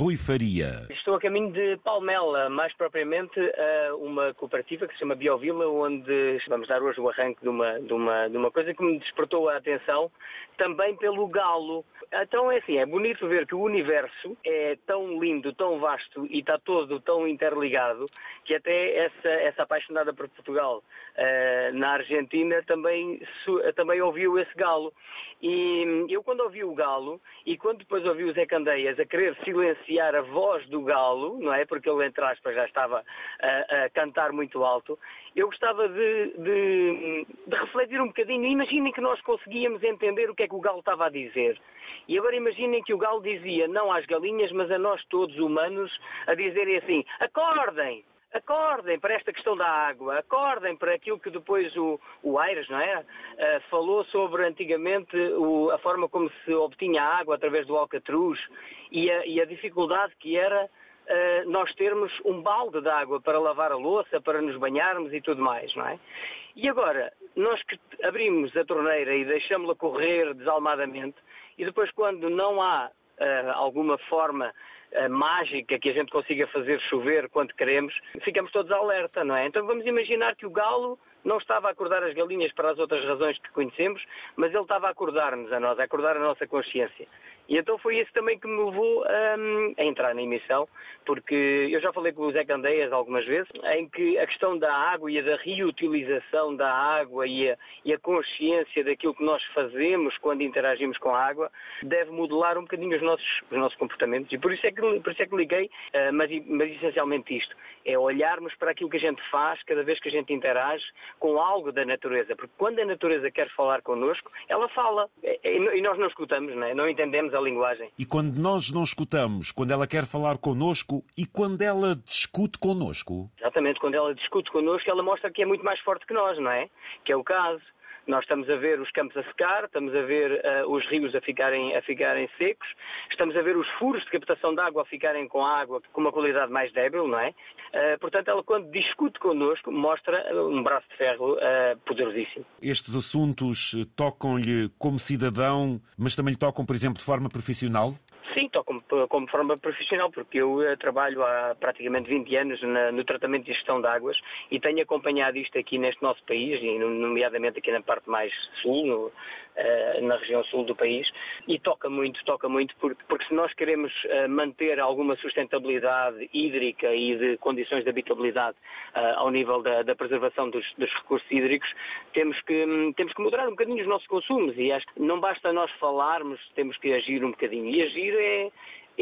Rui Faria. Estou a caminho de Palmela, mais propriamente a uma cooperativa que se chama Biovila, onde vamos dar hoje o arranque de uma, de uma, de uma coisa que me despertou a atenção, também pelo galo. Então é assim, é bonito ver que o universo é tão lindo, tão vasto e está todo tão interligado que até essa, essa apaixonada por Portugal uh, na Argentina também, também ouviu esse galo. E eu quando ouvi o galo e quando depois ouvi o Zé Candeias a querer silenciar a voz do galo, não é? Porque ele, entre aspas, já estava a, a cantar muito alto, eu gostava de, de, de refletir um bocadinho. Imaginem que nós conseguíamos entender o que é que o galo estava a dizer. E agora imaginem que o galo dizia não às galinhas, mas a nós todos humanos, a dizerem assim: acordem! acordem para esta questão da água, acordem para aquilo que depois o, o Aires, não é? Uh, falou sobre antigamente o, a forma como se obtinha água através do alcatruz e a, e a dificuldade que era uh, nós termos um balde de água para lavar a louça, para nos banharmos e tudo mais, não é? E agora, nós que abrimos a torneira e deixamos-la correr desalmadamente e depois quando não há uh, alguma forma mágica que a gente consiga fazer chover quando queremos, ficamos todos alerta, não é? Então vamos imaginar que o galo não estava a acordar as galinhas para as outras razões que conhecemos, mas ele estava a acordar-nos a nós, a acordar a nossa consciência. E então foi isso também que me levou um, a entrar na emissão, porque eu já falei com o Zé Candeias algumas vezes, em que a questão da água e da reutilização da água e a, e a consciência daquilo que nós fazemos quando interagimos com a água deve modelar um bocadinho os nossos, os nossos comportamentos. E por isso é que, por isso é que liguei, uh, mas, mas essencialmente isto, é olharmos para aquilo que a gente faz cada vez que a gente interage com algo da natureza, porque quando a natureza quer falar connosco, ela fala, e nós não escutamos, não, é? não entendemos a linguagem. E quando nós não escutamos, quando ela quer falar connosco e quando ela discute connosco? Exatamente, quando ela discute connosco, ela mostra que é muito mais forte que nós, não é? Que é o caso. Nós estamos a ver os campos a secar, estamos a ver uh, os rios a ficarem, a ficarem secos, estamos a ver os furos de captação de água a ficarem com água com uma qualidade mais débil, não é? Uh, portanto, ela quando discute connosco mostra um braço de ferro uh, poderosíssimo. Estes assuntos tocam-lhe como cidadão, mas também lhe tocam, por exemplo, de forma profissional? Como, como forma profissional, porque eu uh, trabalho há praticamente 20 anos na, no tratamento e gestão de águas e tenho acompanhado isto aqui neste nosso país, e nomeadamente aqui na parte mais sul, no, uh, na região sul do país, e toca muito, toca muito, porque, porque se nós queremos uh, manter alguma sustentabilidade hídrica e de condições de habitabilidade ao nível da, da preservação dos, dos, recursos hídricos, temos que, temos que moderar um bocadinho os nossos consumos e acho que não basta nós falarmos, temos que agir um bocadinho. E agir é,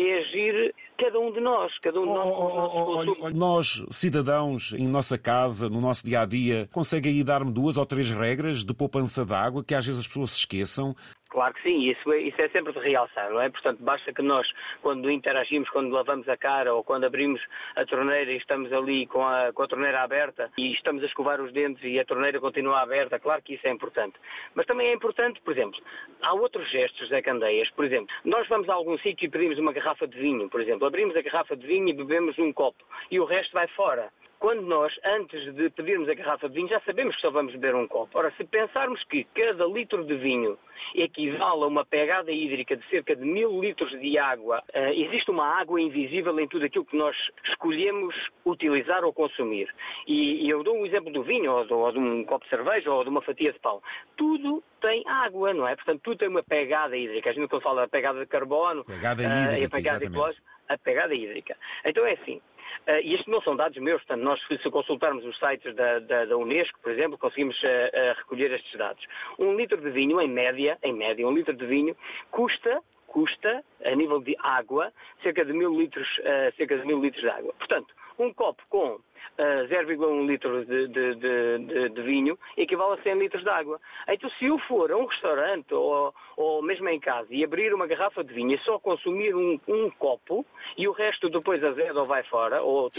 é agir cada um de nós, cada um de nós oh, oh, oh, Nós, cidadãos, em nossa casa, no nosso dia a dia, conseguem aí dar-me duas ou três regras de poupança de água que às vezes as pessoas se esqueçam Claro que sim, isso é, isso é sempre de realçar, não é? Portanto, basta que nós, quando interagimos, quando lavamos a cara ou quando abrimos a torneira e estamos ali com a, com a torneira aberta e estamos a escovar os dentes e a torneira continua aberta, claro que isso é importante. Mas também é importante, por exemplo, há outros gestos da Candeias, por exemplo, nós vamos a algum sítio e pedimos uma garrafa de vinho, por exemplo, abrimos a garrafa de vinho e bebemos um copo e o resto vai fora quando nós, antes de pedirmos a garrafa de vinho, já sabemos que só vamos beber um copo. Ora, se pensarmos que cada litro de vinho equivale a uma pegada hídrica de cerca de mil litros de água, uh, existe uma água invisível em tudo aquilo que nós escolhemos utilizar ou consumir. E, eu dou um exemplo do vinho, ou, ou de um copo de cerveja, ou de uma fatia de pão. Tudo tem água, não é? Portanto, tudo tem uma pegada hídrica. A gente quando fala da pegada de carbono, pegada hídrica, uh, a pegada ecológica, a pegada hídrica. Então é assim, Uh, e isto não são dados meus, portanto, nós se consultarmos os sites da, da, da Unesco, por exemplo, conseguimos uh, uh, recolher estes dados. Um litro de vinho, em média, em média, um litro de vinho custa custa, a nível de água, cerca de mil litros, cerca de mil litros de água. Portanto, um copo com 0,1 litro de, de, de, de, vinho equivale a 100 litros de água. Então, se eu for a um restaurante ou, ou mesmo em casa e abrir uma garrafa de vinho e só consumir um, um copo e o resto depois azeda ou vai fora, ou.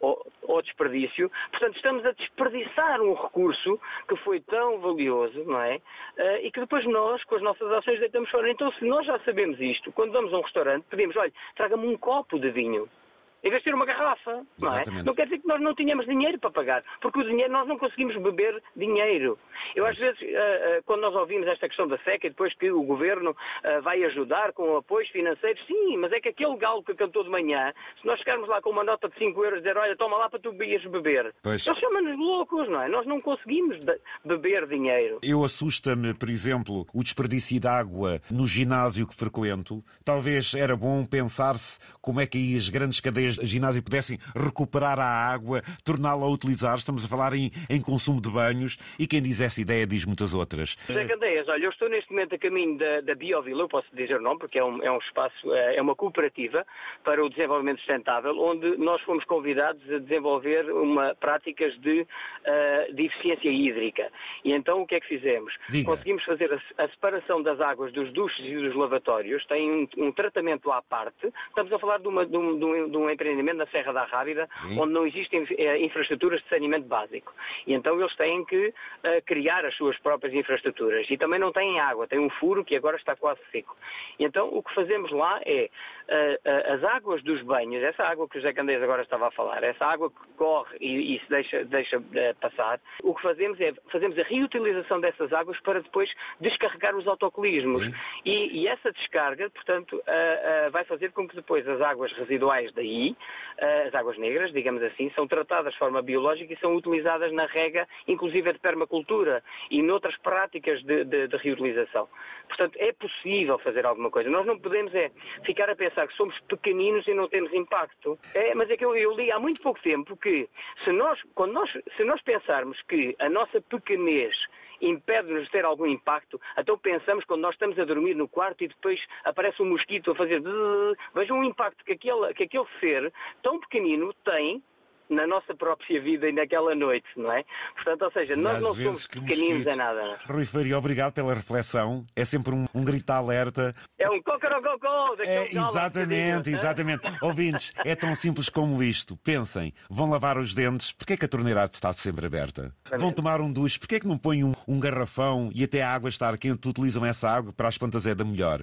Ou, ou, ou, desperdício, portanto, estamos a desperdiçar um recurso que foi tão valioso, não é? Uh, e que depois nós, com as nossas ações, deitamos fora. Então, se nós já sabemos isto, quando vamos a um restaurante, pedimos, olha, traga-me um copo de vinho em vez de ter uma garrafa. Não, é? não quer dizer que nós não tínhamos dinheiro para pagar, porque o dinheiro nós não conseguimos beber dinheiro. Eu às vezes, uh, uh, quando nós ouvimos esta questão da seca e depois que o governo uh, vai ajudar com apoios financeiros, sim, mas é que aquele galo que cantou de manhã, se nós chegarmos lá com uma nota de 5 euros e dizer, olha, toma lá para tu ires beber, pois. eles chamam-nos loucos, não é? Nós não conseguimos beber dinheiro. Eu assusta-me, por exemplo, o desperdício de água no ginásio que frequento. Talvez era bom pensar-se como é que aí as grandes cadeias de ginásio pudessem recuperar a água, torná-la a utilizar. Estamos a falar em, em consumo de banhos e quem diz essa ideia diz muitas outras. José Candeias, olha, eu estou neste momento a caminho da, da Biovila, eu posso dizer o nome, porque é um, é um espaço, é, é uma cooperativa para o desenvolvimento sustentável, onde nós fomos convidados a desenvolver uma, práticas de, uh, de eficiência hídrica. E então o que é que fizemos? Diga. Conseguimos fazer a, a, separação das águas dos duches e dos lavatórios, tem um, um tratamento à parte. Estamos a falar de, uma, de, um, de, um, de um, empreendimento na Serra da Rábida, Sim. onde não existem eh, infraestruturas de saneamento básico. E então eles têm que uh, criar as suas próprias infraestruturas. E também não têm água, tem um furo que agora está quase seco. E então o que fazemos lá é uh, as águas dos banhos, essa água que o José Candeias agora estava a falar, essa água que corre e, e se deixa, deixa passar, o que fazemos é fazemos a reutilização dessas águas para depois descarregar os autocolismos. E, e, essa descarga, portanto, vai fazer com que depois as águas residuais daí, as águas negras, digamos assim, são tratadas de forma biológica e são utilizadas na rega, inclusive de permacultura e noutras práticas de, de, de reutilização. Portanto, é possível fazer alguma coisa. Nós não podemos é ficar a pensar que somos pequeninos e não temos impacto. É, mas é que eu, eu li há muito pouco tempo que se nós, quando nós, se nós pensarmos que a nossa pequenez impede-nos de ter algum impacto, então pensamos quando nós estamos a dormir no quarto e depois aparece um mosquito a fazer vejam o impacto que aquele, que aquele ser tão pequenino tem na nossa própria vida e naquela noite, não é? Portanto, ou seja, nós não somos pequeninos a nada. Rui Faria, obrigado pela reflexão. É sempre um, um grito de alerta. É um cocorococó. É, exatamente, exatamente. Ouvintes, é tão simples como isto. Pensem, vão lavar os dentes, porquê é que a torneira está sempre aberta? Vão tomar um duche, porquê é que não põem um, um garrafão e até a água estar quente, utilizam essa água para as plantas é da melhor?